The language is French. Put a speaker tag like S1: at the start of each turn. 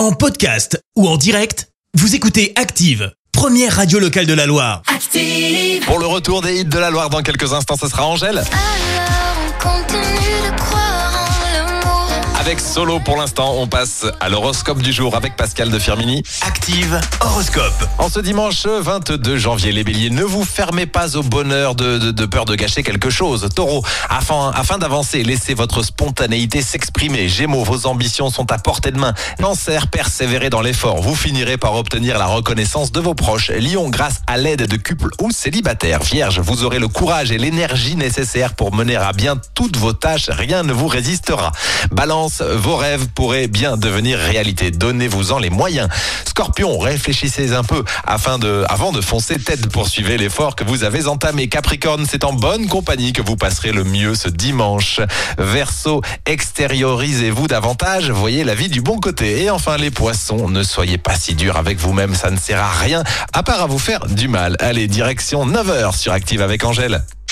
S1: En podcast ou en direct, vous écoutez Active, première radio locale de la Loire.
S2: Active.
S3: Pour le retour des hits de la Loire dans quelques instants, ce sera Angèle.
S2: Alors on continue
S3: Avec Solo pour l'instant, on passe à l'horoscope du jour avec Pascal de Firmini.
S1: Active horoscope.
S3: En ce dimanche 22 janvier, les béliers, ne vous fermez pas au bonheur de, de- de peur de gâcher quelque chose. Taureau, afin, afin d'avancer, laissez votre spontanéité s'exprimer. Gémeaux, vos ambitions sont à portée de main. Cancer, persévérez dans l'effort. Vous finirez par obtenir la reconnaissance de vos proches. Lion, grâce à l'aide de couples ou célibataires. Vierge, vous aurez le courage et l'énergie nécessaires pour mener à bien toutes vos tâches. Rien ne vous résistera. Balance, vos rêves pourraient bien devenir réalité. Donnez-vous-en les moyens. Scorpion, réfléchissez un peu afin de, avant de foncer tête. Poursuivez l'effort que vous avez entamé. Capricorne, c'est en bonne compagnie que vous passerez le mieux ce dimanche. Verseau, extériorisez-vous davantage. Voyez la vie du bon côté. Et enfin, les poissons, ne soyez pas si durs avec vous-même. Ça ne sert à rien à part à vous faire du mal. Allez, direction 9h sur Active avec Angèle.